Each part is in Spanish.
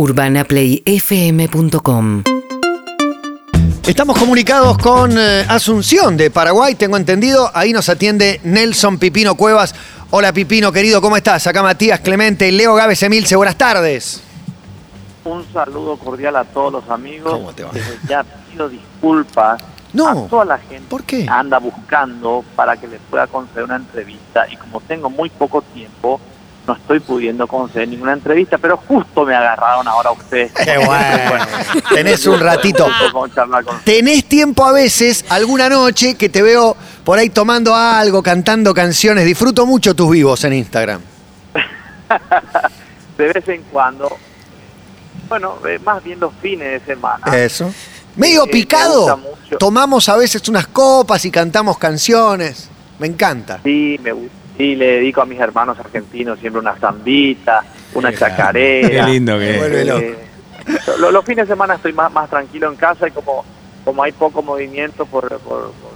UrbanaPlayFM.com Estamos comunicados con eh, Asunción de Paraguay, tengo entendido. Ahí nos atiende Nelson Pipino Cuevas. Hola Pipino, querido, ¿cómo estás? Acá Matías Clemente y Leo Gávez Emilce. Buenas tardes. Un saludo cordial a todos los amigos. ¿Cómo te va? Desde ya pido disculpas No, a toda la gente ¿por qué? que anda buscando para que les pueda conceder una entrevista. Y como tengo muy poco tiempo, no estoy pudiendo conceder ninguna entrevista, pero justo me agarraron ahora ustedes. Qué bueno. Tenés un ratito. ¿Tenés tiempo a veces, alguna noche, que te veo por ahí tomando algo, cantando canciones? Disfruto mucho tus vivos en Instagram. De vez en cuando, bueno, eh, más bien los fines de semana. Eso. Medio Eh, me picado. mucho. Tomamos a veces unas copas y cantamos canciones. Me encanta. Sí, me gusta. Sí, le dedico a mis hermanos argentinos siempre una zambita, una chacarera. Qué lindo que es. Eh, lo- los fines de semana estoy más, más tranquilo en casa y como, como hay poco movimiento por, por- por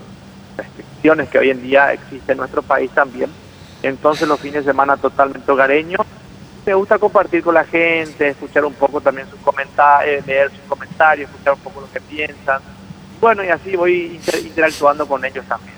restricciones que hoy en día existen en nuestro país también, entonces los fines de semana totalmente hogareños. Me gusta compartir con la gente, escuchar un poco también sus comentarios, leer sus comentarios, escuchar un poco lo que piensan. Bueno, y así voy inter- interactuando con ellos también.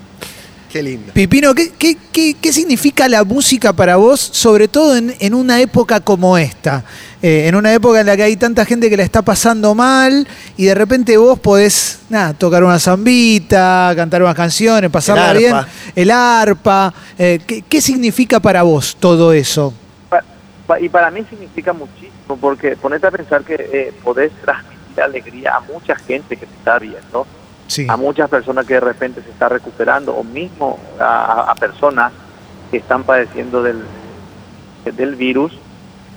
Qué lindo. Pipino, ¿qué, qué, qué- qué significa la música para vos, sobre todo en, en una época como esta? Eh, en una época en la que hay tanta gente que la está pasando mal y de repente vos podés nada, tocar una zambita, cantar unas canciones, pasarla El bien, el arpa. eh, ¿qué, qué significa para vos todo eso? Y para mí significa muchísimo, porque ponete a pensar que eh, podés transmitir alegría a mucha gente que te está viendo, A muchas personas que de repente se está recuperando, o mismo a, a personas que están padeciendo del, del virus.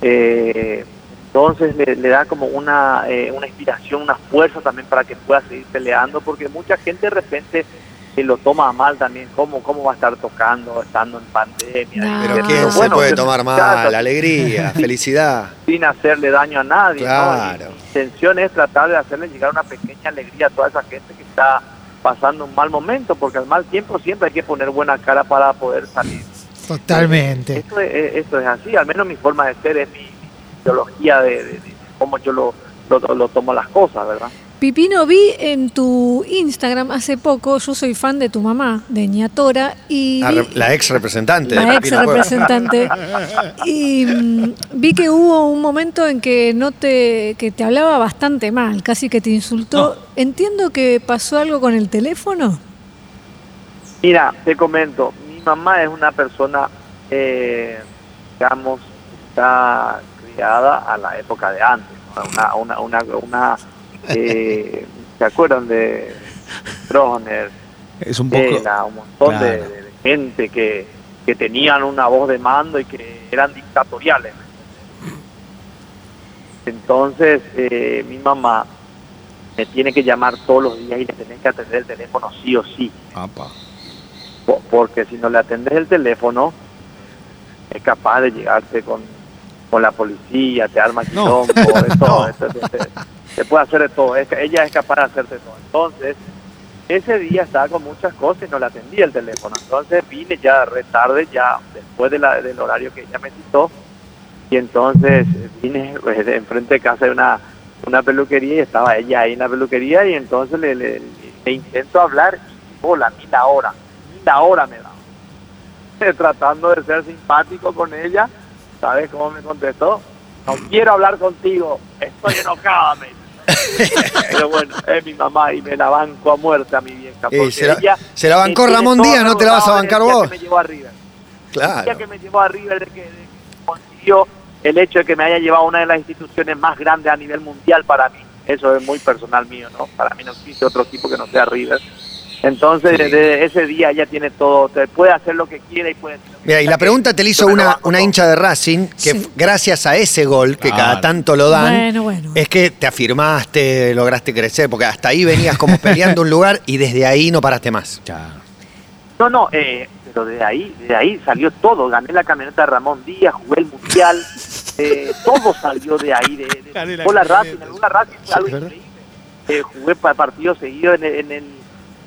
Eh, entonces le, le da como una, eh, una inspiración, una fuerza también para que pueda seguir peleando, porque mucha gente de repente se lo toma a mal también, ¿cómo, cómo va a estar tocando estando en pandemia? No. Pero. ¿quién se Bueno, puede tomar mal? claro, Alegría, felicidad. sin hacerle daño a nadie. ¿no? Claro. Mi intención es tratar de hacerle llegar una pequeña alegría a toda esa gente que está pasando un mal momento, porque al mal tiempo siempre hay que poner buena cara para poder salir. Totalmente. Esto es, esto es así, al menos mi forma de ser es mi, mi ideología de, de- de cómo yo lo, lo, lo tomo las cosas, ¿verdad? Pipino, vi en tu Instagram hace poco, yo soy fan de tu mamá, de Ñatora, y La, ex representante. de la ex representante. Y mm, vi que hubo un momento en que no te, que te hablaba bastante mal, casi que te insultó. Entiendo que pasó algo con el teléfono. Mira, te comento, mi mamá es una persona, eh, digamos, está criada a la época de antes, ¿no? una, una, una, una eh, ¿se acuerdan de Stroner, Es un poco. Un montón de, Claro. de gente que, que tenían una voz de mando y que eran dictatoriales? Entonces, eh, mi mamá me tiene que llamar todos los días y le tenés que atender el teléfono sí o sí. Apa. Porque si no le atendes el teléfono, es capaz de llegarte con, con la policía, te arma No. quilombo, de todo, te puede hacer de todo, ella es capaz de hacerte todo. Entonces, ese día estaba con muchas cosas y no le atendía el teléfono. Entonces vine ya re tarde, ya después de la- del horario que ella me citó, y entonces eh, vine pues, de enfrente de casa de una, una peluquería y estaba ella ahí en la peluquería y entonces le, le- le intento hablar y hola, ni la hora, ni la hora me da. Tratando de ser simpático con ella, ¿sabes cómo me contestó? No quiero hablar contigo, estoy enojada, me. Pero bueno, es mi mamá y me la banco a muerte a mi vieja. Eh, porque se la- ella se la bancó Ramón Díaz, ¿no te la vas a bancar el día vos? que me llevó arriba. El día Claro. que me llevó arriba, de que, de que consiguió el hecho de que me haya llevado a una de las instituciones más grandes a nivel mundial para mí. Eso es muy personal mío, ¿no? Para mí no existe otro tipo que no sea River. Entonces, desde ese día ella tiene todo, te puede hacer lo que quiera y puede decir lo que Mira, y la pregunta te la hizo una, una hincha de Racing que Sí. gracias a ese gol que cada tanto lo dan, Bueno, bueno. es que te afirmaste, lograste crecer, porque hasta ahí venías como peleando un lugar y desde ahí no paraste más. Ya. No, no, eh, pero de ahí, de ahí salió todo. Gané la camioneta de Ramón Díaz, jugué el mundial, eh, todo salió de ahí. De, de, la fue la. Racing, alguna Racing fue algo increíble. Eh, jugué pa- partidos seguidos en, el- en, el-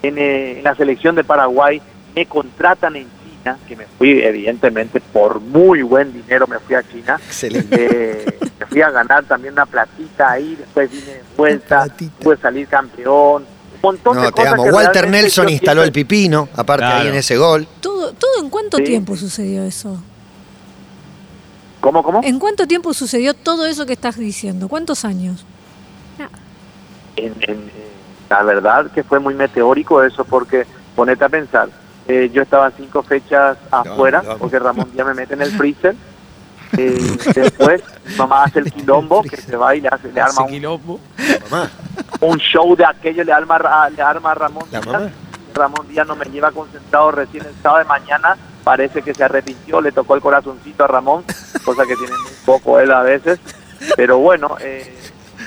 en, eh, en la selección de Paraguay. Me contratan en. China, que me fui evidentemente por muy buen dinero, me fui a China. Excelente. Eh, me fui a ganar también una platita ahí, después vine de vuelta, platita. pude salir campeón. Un montón de No, te cosas amo. que Walter Nelson instaló el pipino, aparte Claro. ahí en ese gol. ¿Todo, todo en cuánto Sí. tiempo sucedió eso? ¿Cómo, cómo? ¿En cuánto tiempo sucedió todo eso que estás diciendo? ¿Cuántos años? en- la verdad que fue muy meteórico eso porque ponete a pensar eh, yo estaba cinco fechas afuera no. porque Ramón ya me mete en el freezer Eh, después mi mamá hace el quilombo que se va y le, hace, le arma un, quilombo. Mamá, un show de aquello le arma, a- le arma a Ramón Díaz. Ramón Díaz no me lleva concentrado recién el sábado de mañana parece que se arrepintió le tocó el corazoncito a Ramón cosa que tiene muy poco él a veces pero bueno eh,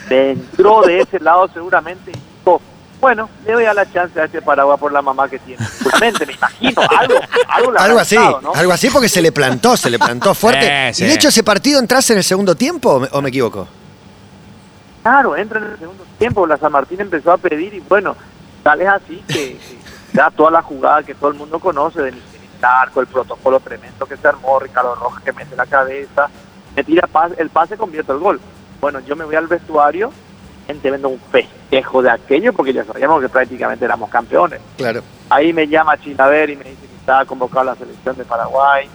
me entró de ese lado seguramente dijo, bueno, le doy a la chance a este Paraguay por la mamá que tiene. Pues mente, me imagino, algo, algo, habrá Algo así, algo así porque se le plantó, se le plantó fuerte. Sí. ¿Y de hecho ese partido entraste en el segundo tiempo o me, o me equivoco? Claro, entra en el segundo tiempo, la San Martín empezó a pedir y bueno, tal es así que, que da toda la jugada que todo el mundo conoce de Michel Arco, el protocolo tremendo que se armó, Ricardo Rojas que mete la cabeza, me tira pas- el pase, convierte el gol. Bueno, yo me voy al vestuario, gente vendo un festejo de aquello porque ya sabíamos que prácticamente éramos campeones. Claro. Ahí me llama Chilaver y me dice que estaba convocado a la selección de Paraguay.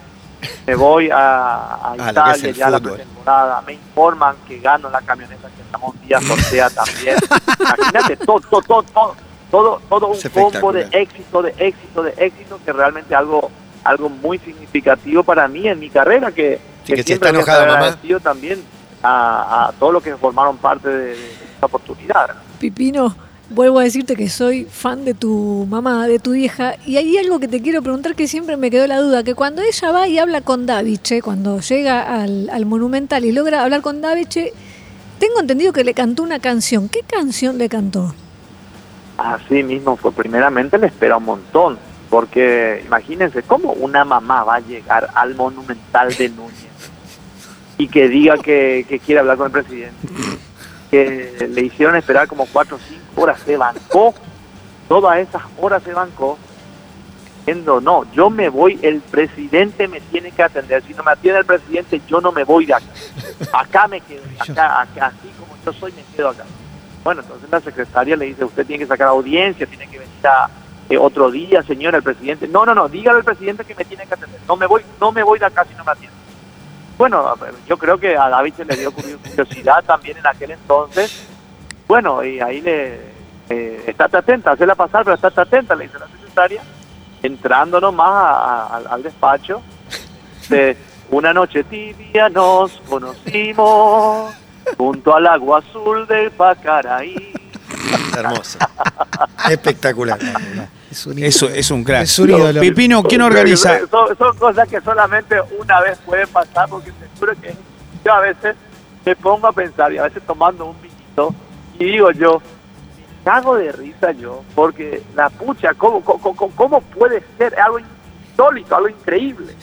Me voy a, a Ah, que Italia ya la pretemporada. Me informan que gano la camioneta que Ramón Díaz sortea también. Imagínate, todo, todo, todo, todo, todo, todo un combo de éxito, de éxito, de éxito, que realmente algo algo muy significativo para mí en mi carrera, que, Sí, que si siempre está enojada, mamá. agradecido también a, a todos los que formaron parte de, de esta oportunidad. ¿no? Pipino, vuelvo a decirte que soy fan de tu mamá, de tu vieja, y hay algo que te quiero preguntar que siempre me quedó la duda, que cuando ella va y habla con Daviche, cuando llega al, al Monumental y logra hablar con Daviche, tengo entendido que le cantó una canción. ¿Qué canción le cantó? Así mismo fue. Primeramente le espera un montón, porque imagínense cómo una mamá va a llegar al Monumental de Núñez y que diga que, que quiere hablar con el presidente. Que le hicieron esperar como cuatro o cinco horas, se bancó, todas esas horas se bancó, diciendo, no, yo me voy, el presidente me tiene que atender, si no me atiende el presidente, yo no me voy de acá, acá me quedo, acá, acá, así como yo soy, me quedo acá. Bueno, entonces la secretaria le dice, usted tiene que sacar audiencia, tiene que venir a, eh, otro día, señora, el presidente. No, no, no, dígale al presidente que me tiene que atender. No me voy, no me voy de acá si no me atiende. Bueno, yo creo que a David se le dio curiosidad también en aquel entonces. Bueno, y ahí le, eh, estate atenta, hacela pasar, pero estate atenta, le dice la secretaria, entrando nomás al- despacho. Dice, una noche tibia nos conocimos junto al agua azul del Pacaraí. Hermoso. Espectacular. Es un Eso es un crack. Es un ídolo. Pipino, ¿quién organiza? Son, son cosas que solamente una vez pueden pasar, porque seguro que yo a veces me pongo a pensar y a veces tomando un vinito y digo yo, me cago de risa yo, porque la pucha, ¿cómo, cómo, cómo- cómo puede ser algo insólito, algo increíble?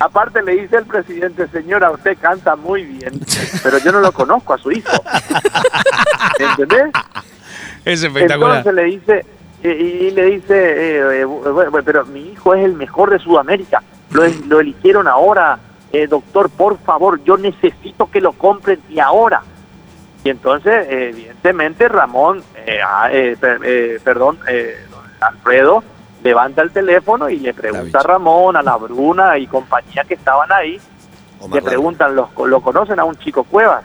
Aparte le dice el presidente, señora, usted canta muy bien, pero yo no lo conozco a su hijo. ¿Entendés? Es espectacular. Entonces le dice, y, y le dice, eh, eh, bueno, pero mi hijo es el mejor de Sudamérica, lo, es- lo eligieron ahora, eh, doctor, por favor, yo necesito que lo compren y ahora. Y entonces, eh, evidentemente, Ramón, eh, ah, eh, per- eh, perdón, eh, don Alfredo, levanta el teléfono y le pregunta a. Ramón, a la Bruna y compañía que estaban ahí, Omar le preguntan, ¿los, ¿lo conocen a un chico Cuevas?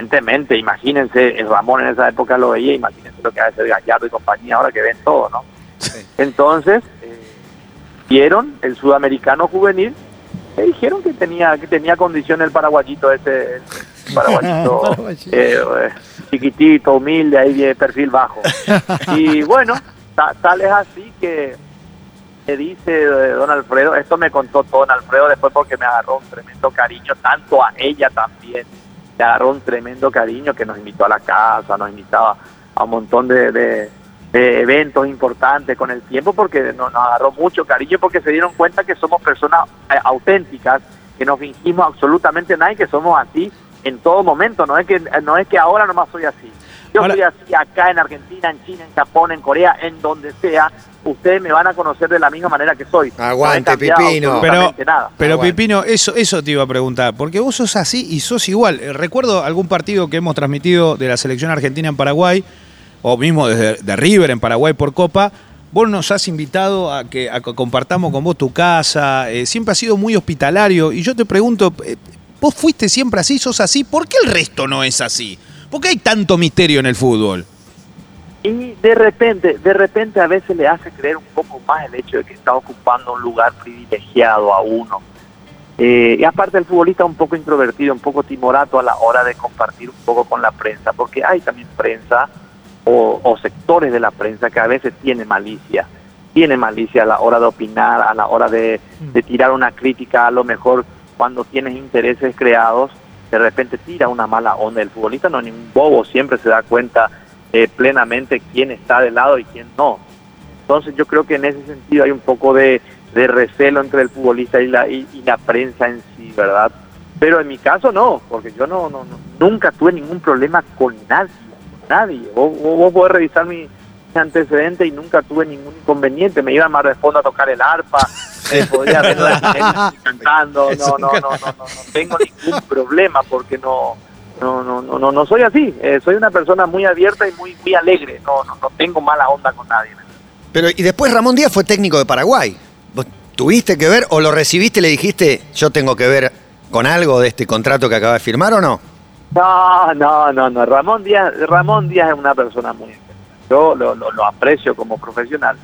Evidentemente, imagínense, el Ramón en esa época lo veía, imagínense lo que hace el Gallardo y compañía ahora que ven todo, ¿no? Sí. Entonces, eh, vieron el sudamericano juvenil, le dijeron que tenía que tenía condición el paraguayito ese, el paraguayito Paraguayito. eh, eh, chiquitito, humilde, ahí de perfil bajo. Y bueno, ta- tal es así que me dice eh, don Alfredo, esto me contó don Alfredo después porque me agarró un tremendo cariño, tanto a ella también, le agarró un tremendo cariño que nos invitó a la casa, nos invitaba a un montón de, de- eventos importantes con el tiempo porque nos, nos agarró mucho cariño porque se dieron cuenta que somos personas eh, auténticas, que no fingimos absolutamente nada y que somos así en todo momento, no es que no es que ahora nomás soy así. Yo Ahora- soy así acá en Argentina, en China, en Japón, en Corea, en donde sea. Ustedes me van a conocer de la misma manera que soy. Aguante, No Pipino. Pero, nada. Pipino, eso, eso te iba a preguntar, porque vos sos así y sos igual. Eh, Recuerdo algún partido que hemos transmitido de la selección argentina en Paraguay, o mismo desde de River en Paraguay por Copa. Vos nos has invitado a que, a que compartamos con vos tu casa, eh, siempre has sido muy hospitalario. Y yo te pregunto, eh, ¿vos fuiste siempre así, sos así? ¿Por qué el resto no es así? ¿Por qué hay tanto misterio en el fútbol? Y de repente, de repente a veces le hace creer un poco más el hecho de que está ocupando un lugar privilegiado a uno. Eh, y aparte el futbolista un poco introvertido, un poco timorato a la hora de compartir un poco con la prensa, porque hay también prensa o, sectores de la prensa que a veces tiene malicia, tiene malicia a la hora de opinar, a la hora de tirar una crítica, a lo mejor cuando tienes intereses creados, de repente tira una mala onda. El futbolista no es ningún bobo, siempre se da cuenta eh, plenamente quién está de lado y quién no. Entonces yo creo que en ese sentido hay un poco de, de recelo entre el futbolista y la, y, la prensa en sí, ¿verdad? Pero en mi caso no, porque yo no, no, nunca tuve ningún problema con nadie, nadie. Vos, vos podés revisar mi, mi antecedente y nunca tuve ningún inconveniente. Me iba más de fondo a tocar el arpa, eh, podía ver la gente cantando, no, no, no, no, no, no tengo ningún problema porque no, no, no, no, no, no soy así. Eh, soy una persona muy abierta y muy, muy alegre. No, no, no tengo mala onda con nadie. Pero, y después Ramón Díaz fue técnico de Paraguay. ¿Vos tuviste que ver o lo recibiste y le dijiste, yo tengo que ver con algo de este contrato que acaba de firmar o no? No, no, no, no. Ramón Díaz, Ramón Díaz es una persona muy. Yo lo, lo, lo aprecio como profesional,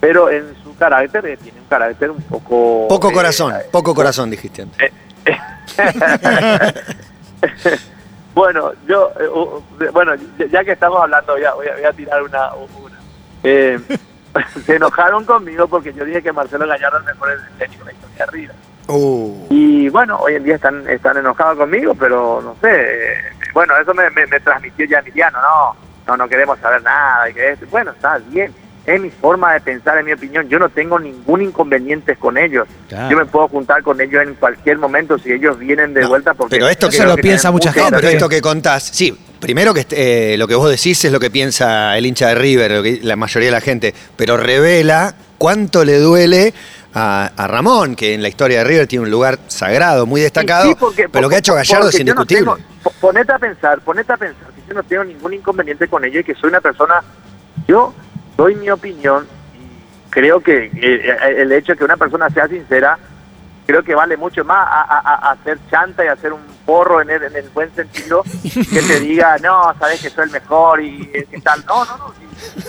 pero en su carácter eh, tiene un carácter un poco... Poco eh, corazón, eh, poco corazón dijiste antes. bueno, yo, bueno, ya- que estamos hablando, voy a, voy a, tirar una. una. Eh, se enojaron conmigo porque yo dije que Marcelo Gallardo es el mejor técnico de la historia de River. Uh, Y bueno, hoy en día están están enojados conmigo, pero no sé. bueno, eso me, me, me transmitió ya Emiliano, no, no, no queremos saber nada. Y que esto. Bueno, está bien. Es mi forma de pensar, en mi opinión. Yo no tengo ningún inconveniente con ellos. Claro. Yo me puedo juntar con ellos en cualquier momento si ellos vienen de No, vuelta. Porque pero esto Eso que- lo que piensa mucha no, gente. pero esto que contás, sí, primero que eh, lo que vos decís es lo que piensa el hincha de River, lo que la mayoría de la gente, pero revela cuánto le duele a, a Ramón, que en la historia de River tiene un lugar sagrado, muy destacado, Sí, porque- pero lo que ha hecho Gallardo es no indiscutible. tengo- po- ponete a pensar, ponete a pensar yo no tengo ningún inconveniente con ello y que soy una persona, yo doy mi opinión y creo que eh, el hecho de que una persona sea sincera, creo que vale mucho más a, hacer chanta y hacer un porro en el, en el buen sentido que te diga, no, sabes que soy el mejor y eh, que tal. No, no, no.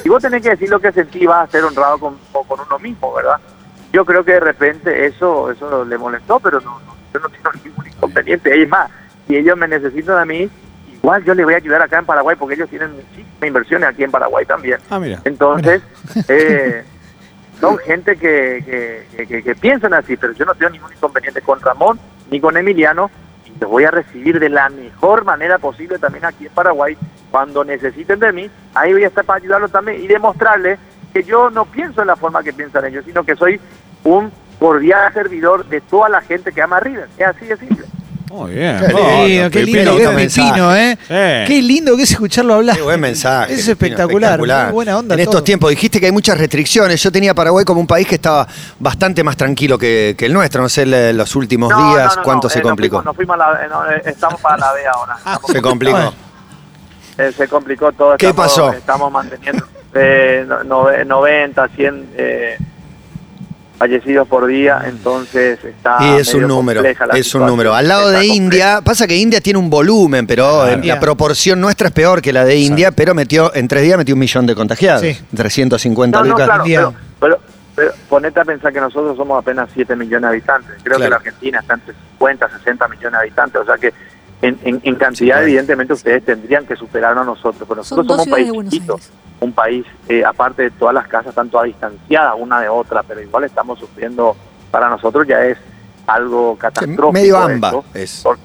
Si vos tenés que decir lo que sentís, vas a ser honrado con con uno mismo, ¿verdad? Yo creo que de repente eso eso le molestó, pero no, no, yo no tengo ningún inconveniente. Es más, si ellos me necesitan a mí, igual yo les voy a ayudar acá en Paraguay porque ellos tienen muchísimas inversiones aquí en Paraguay también. Ah, mira. Entonces, eh, son gente que, que, que- que- que piensan así, pero yo no tengo ningún inconveniente con Ramón ni con Emiliano y los voy a recibir de la mejor manera posible también aquí en Paraguay. Cuando necesiten de mí, ahí voy a estar para ayudarlos también y demostrarles que yo no pienso en la forma que piensan ellos, sino que soy un cordial servidor de toda la gente que ama a River. Es así de simple. Muy bien. Qué Oh, lindo, qué lindo que es lindo ¿eh? Eh. Qué lindo que es escucharlo hablar. Qué buen mensaje. Es espectacular, muy buena onda En estos todo. tiempos dijiste que hay muchas restricciones. Yo tenía Paraguay como un país que estaba bastante más tranquilo que, que el nuestro. No sé los últimos No, días no, no, cuánto no, se eh, nos complicó. fuimos- nos fuimos a la- eh, no, eh, estamos para la B ahora. Estamos- Se complicó. Eh, se complicó todo. ¿Qué estamos- pasó? Estamos manteniendo eh, no- nove- 90, 100 eh, fallecidos por día, entonces está. Y es un número, compleja la es un número. Al lado Está de compleja. India, pasa que India tiene un volumen, pero Claro. en la proporción nuestra es peor que la de India, pero metió, en tres días metió un millón de contagiados. Sí. 350 No, no, lucas. claro, pero, pero, pero ponete a pensar que nosotros somos apenas 7 millones de habitantes. Creo Claro. que la Argentina está entre 50, 60 millones de habitantes. O sea que en, en, en cantidad, Sí, claro. evidentemente, ustedes tendrían que superarnos a nosotros. Pero nosotros somos un país chiquito. Un país, eh, aparte de todas las casas, están todas distanciadas una de otra, pero igual estamos sufriendo, para nosotros ya es algo catastrófico. medio amba esto, es porque-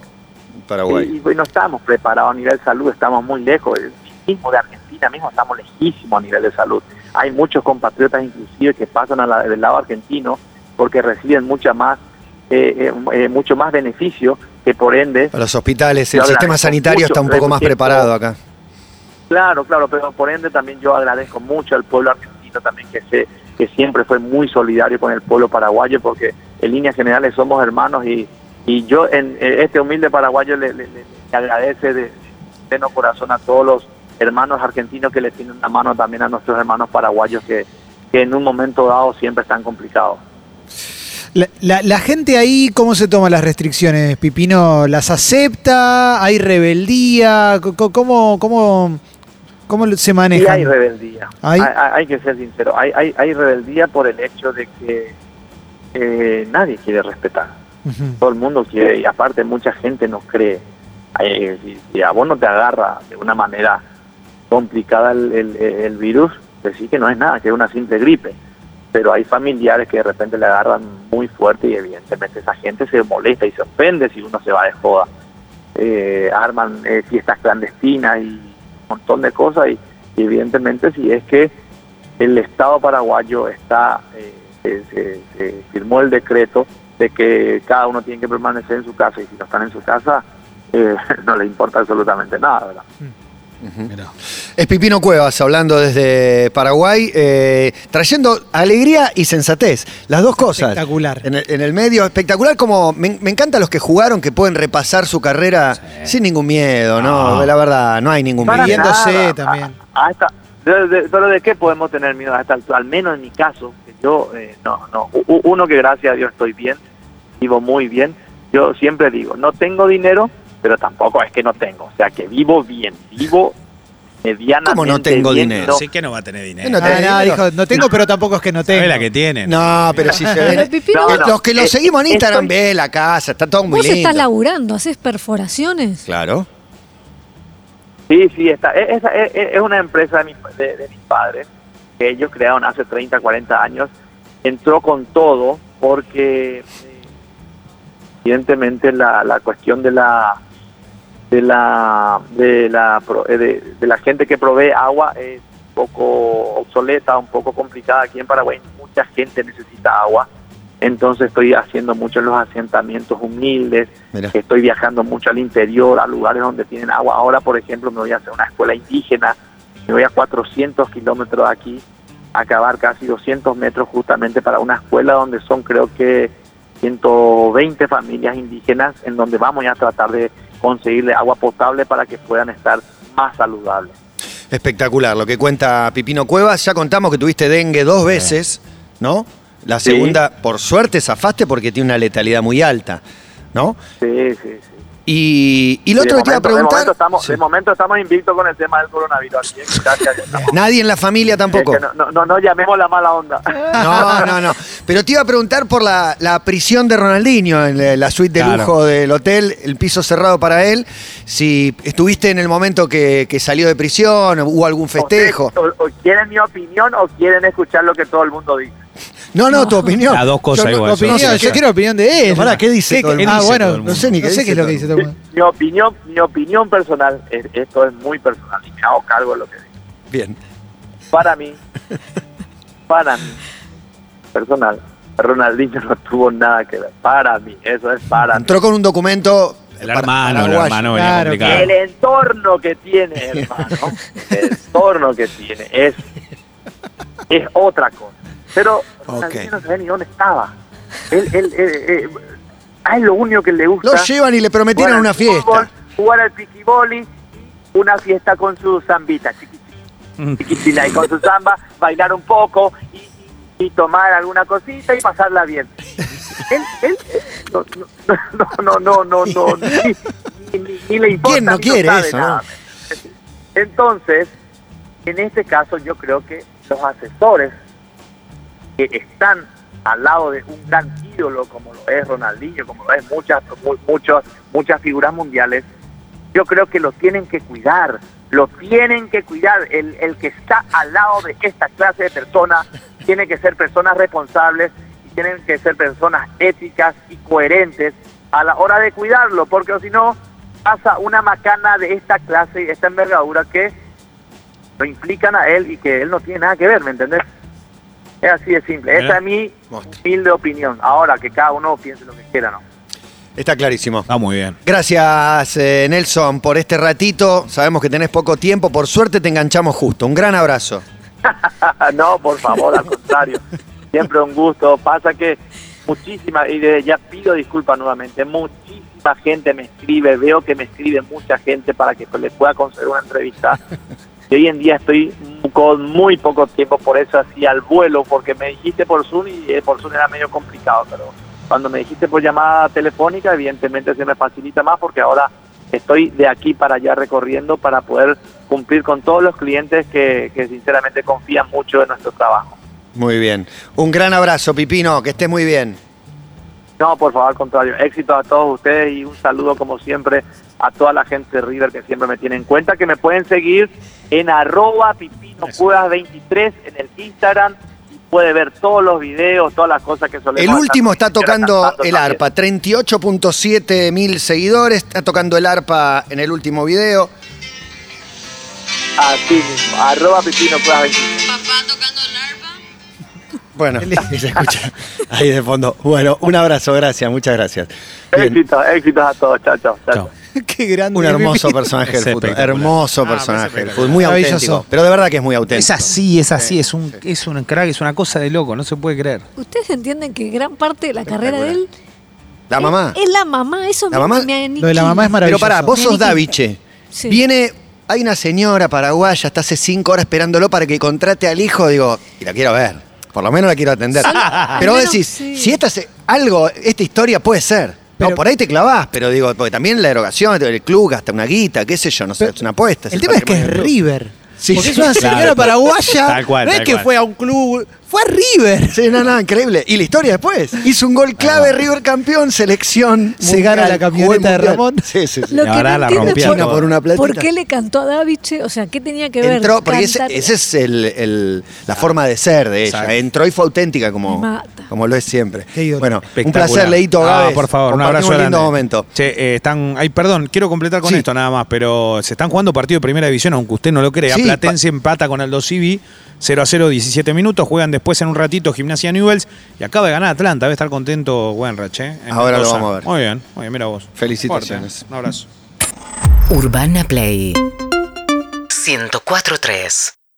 Paraguay. y, y no estamos preparados a nivel de salud, estamos muy lejos. El mismo de Argentina mismo estamos lejísimos a nivel de salud. Hay muchos compatriotas inclusive que pasan a la- del lado argentino porque reciben mucha más, eh, eh, eh, mucho más beneficio que por ende los hospitales, el sistema sanitario mucho, está un poco más preparado acá. Claro, claro, pero por ende también yo agradezco mucho al pueblo argentino también que se que siempre fue muy solidario con el pueblo paraguayo porque en líneas generales somos hermanos y, y yo en, este humilde paraguayo le, agradece de pleno corazón a todos los hermanos argentinos que le tienen la mano también a nuestros hermanos paraguayos que, que en un momento dado siempre están complicados. La, la- gente ahí, ¿cómo se toman las restricciones, Pipino? ¿Las acepta? ¿Hay rebeldía? ¿Cómo, cómo, cómo se maneja? hay rebeldía. ¿Hay? Hay, hay- hay que ser sincero. Hay, hay, hay rebeldía por el hecho de que eh, nadie quiere respetar. Todo el mundo quiere, y aparte mucha gente no cree. Eh, si, si a vos no te agarra de una manera complicada el, el- el virus, decís que no es nada, que es una simple gripe. Pero hay familiares que de repente le agarran muy fuerte y evidentemente esa gente se molesta y se ofende si uno se va de joda. Eh, arman eh, fiestas clandestinas y montón de cosas y, evidentemente si es que el Estado paraguayo está eh, se, se- se firmó el decreto de que cada uno tiene que permanecer en su casa y si no están en su casa eh, no le importa absolutamente nada, ¿verdad? Es Pipino Cuevas hablando desde Paraguay, eh, trayendo alegría y sensatez. Las dos cosas. Espectacular. En el, en el medio, espectacular como me, me encantan los que jugaron, que pueden repasar su carrera sin ningún miedo, ¿no? No. La verdad, no hay ningún Para miedo. Nada. también. A- a esta- de- de- pero de qué podemos tener miedo a esta altura? Al menos en mi caso, que yo, eh, no, no, uno que gracias a Dios estoy bien, vivo muy bien. Yo siempre digo, no tengo dinero, pero tampoco es que no tengo. O sea, que vivo bien, vivo medianamente ¿Cómo no tengo bien, dinero? no- Así que no va a tener dinero. No Ah, tenés no, dinero. dijo, no tengo, pero tampoco es que no tengo. ¿Sabes la que tienen? No, pero si se no. Los que lo Eh, seguimos en Instagram, estoy- ve la casa, está todo muy vos lindo. estás laburando, haces perforaciones. Claro. Sí, sí, está. Esa es, es- es una empresa de, mi- de- de mis padres que ellos crearon hace 30, 40 años. Entró con todo porque eh, evidentemente la, la cuestión de la de la de la eh, de, de la gente que provee agua es un poco obsoleta, un poco complicada aquí en Paraguay. Mucha gente necesita agua. Entonces estoy haciendo mucho en los asentamientos humildes, Mira. estoy viajando mucho al interior, a lugares donde tienen agua. Ahora, por ejemplo, me voy a hacer una escuela indígena, me voy a 400 kilómetros de aquí, a acabar casi 200 metros justamente para una escuela donde son creo que 120 familias indígenas, en donde vamos a tratar de conseguirle agua potable para que puedan estar más saludables. Espectacular lo que cuenta Pipino Cuevas. Ya contamos que tuviste dengue dos veces, ¿no? La Sí. segunda, por suerte, zafaste porque tiene una letalidad muy alta, ¿no? Sí, sí, sí. Y, y lo otro que te iba a momento- de preguntar. momento estamos, Sí. de momento estamos invictos con el tema del coronavirus. Nadie en la familia tampoco. es que no, no, no, no llamemos la mala onda. No, no, no. Pero te iba a preguntar por la, la prisión de Ronaldinho en la- suite de Claro. lujo del hotel, el piso cerrado para él. Si estuviste en el momento que, que salió de prisión, hubo algún festejo. ¿Ustedes O, o quieren mi opinión o quieren escuchar lo que todo el mundo dice? No, no, tu opinión. Las dos cosas Yo no- igual, son Opinión, yo quiero opinión de él. Pará, ¿qué dice todo el qué- mundo? Ah, Dice bueno, el no sé ni qué, No sé qué qué es lo que dice dice todo el mundo. Mi opinión, mi opinión personal, es- esto es muy personal y me hago cargo de lo que digo. Bien. Para mí, para mí, personal, Ronaldinho no tuvo nada que ver. Para mí, eso es para mí. Entró con un documento. El para- hermano, el paraguayo. hermano venía Claro, complicado. El entorno que tiene, hermano, el entorno que tiene es, es otra cosa. Pero Ronaldinho Ok. no sabía ni dónde estaba. Él, él, eh, eh, a él lo único que le gusta... Lo llevan y le prometieron una fútbol, fiesta. Jugar al piquiboli, una fiesta con su zambita, chiqui, chiqui, chiquitina, y con su zamba, bailar un poco y, y- tomar alguna cosita y pasarla bien. Él, él, eh, no, no, no, no, no, no, ni, ni- ni le importa. ¿Quién no quiere eso, nada. Entonces, en este caso yo creo que los asesores que están al lado de un gran ídolo como lo es Ronaldinho, como lo es muchas, mu- muchos, muchas figuras mundiales, yo creo que lo tienen que cuidar, lo tienen que cuidar. El, el que está al lado de esta clase de personas tiene que ser personas responsables y tienen que ser personas éticas y coherentes a la hora de cuidarlo, porque si no pasa una macana de esta clase y esta envergadura que lo implican a él y que él no tiene nada que ver, ¿me entendés? Es así de simple. Esa es mi Mostra. humilde opinión. Ahora que cada uno piense lo que quiera, ¿no? Está clarísimo. Está muy bien. Gracias, eh, Nelson, por este ratito. Sabemos que tenés poco tiempo. Por suerte te enganchamos justo. Un gran abrazo. no, por favor, al contrario. Siempre un gusto. Pasa que muchísima, y de- ya pido disculpas nuevamente, muchísima gente me escribe, veo que me escribe mucha gente para que les pueda conceder una entrevista. Y hoy en día estoy con muy poco tiempo, por eso así al vuelo, porque me dijiste por Zoom y eh, por Zoom era medio complicado, pero cuando me dijiste por llamada telefónica, evidentemente se me facilita más porque ahora estoy de aquí para allá recorriendo para poder cumplir con todos los clientes que, que sinceramente confían mucho en nuestro trabajo. Muy bien. Un gran abrazo, Pipino. Que estés muy bien. No, por favor, al contrario. Éxito a todos ustedes y un saludo como siempre a toda la gente de River que siempre me tiene en cuenta, que me pueden seguir en arroba pipinocuevas23 en el Instagram y puede ver todos los videos, todas las cosas que solemos El último está tocando el arpa. 38.7 mil seguidores. Está tocando el arpa en el último video. Así mismo, arroba pipinocuevas23. Papá tocando el arpa. Bueno, y se escucha ahí de fondo. Bueno, un abrazo. Gracias. Muchas gracias. Éxitos, éxitos a todos. Chao, chao. chao. Chao. Qué grande. Un hermoso personaje del fútbol. Hermoso Ah, personaje del fútbol. Muy Maravilloso. auténtico. Pero de verdad que es muy auténtico. Es así, es así, es un, es un crack, es una cosa de loco, no se puede creer. ¿Ustedes entienden que gran parte de la carrera de él La es- mamá. Es, la mamá, eso La me, mamá- me Lo de la mamá es Pero maravilloso. pará, vos sos. Daviche. Sí. Viene, hay una señora paraguaya, está hace cinco horas esperándolo para que contrate al hijo. Digo, y la quiero ver. Por lo menos la quiero atender. Pero vos menos, decís, sí. si esta se- algo, esta historia puede ser. No, por ahí te clavás, pero digo, porque también la erogación, el club gasta una guita, qué sé yo, no sé, Pero es una apuesta. El tema es que es. River. Sí, Porque sí. es una señora paraguaya. Tal cual, no es que cual. fue a un club, fue a River. Sí, no, no, increíble. Y la historia después. Hizo un gol clave, River campeón, selección. Se mundial, gana la camioneta de. Ramón. Sí, sí, sí. Lo que ahora no la rompieron por, una platita. ¿por qué le cantó a Daviche? O sea, ¿qué tenía que ver? Entró, porque ese es el, el- la forma de ser de ella. Exacto. Entró y fue auténtica como, como lo es siempre. Bueno, un placer, Leito Ah, Gávez. por favor, un abrazo un lindo grande. momento. Che, eh, están, ay, perdón, quiero completar con Sí. esto nada más, pero se están jugando partido de primera división, aunque usted no lo crea. Sí, Platense empata con Aldo Civi, 0 a 0, 17 minutos. Juegan después en un ratito Gimnasia Newells y acaba de ganar Atlanta. Debe estar contento Wenrach, ¿eh? Ahora lo vamos a ver. Muy bien, muy bien, mira vos. Felicitaciones. Fuerte, ¿eh? Un abrazo. Urbana Play 104.3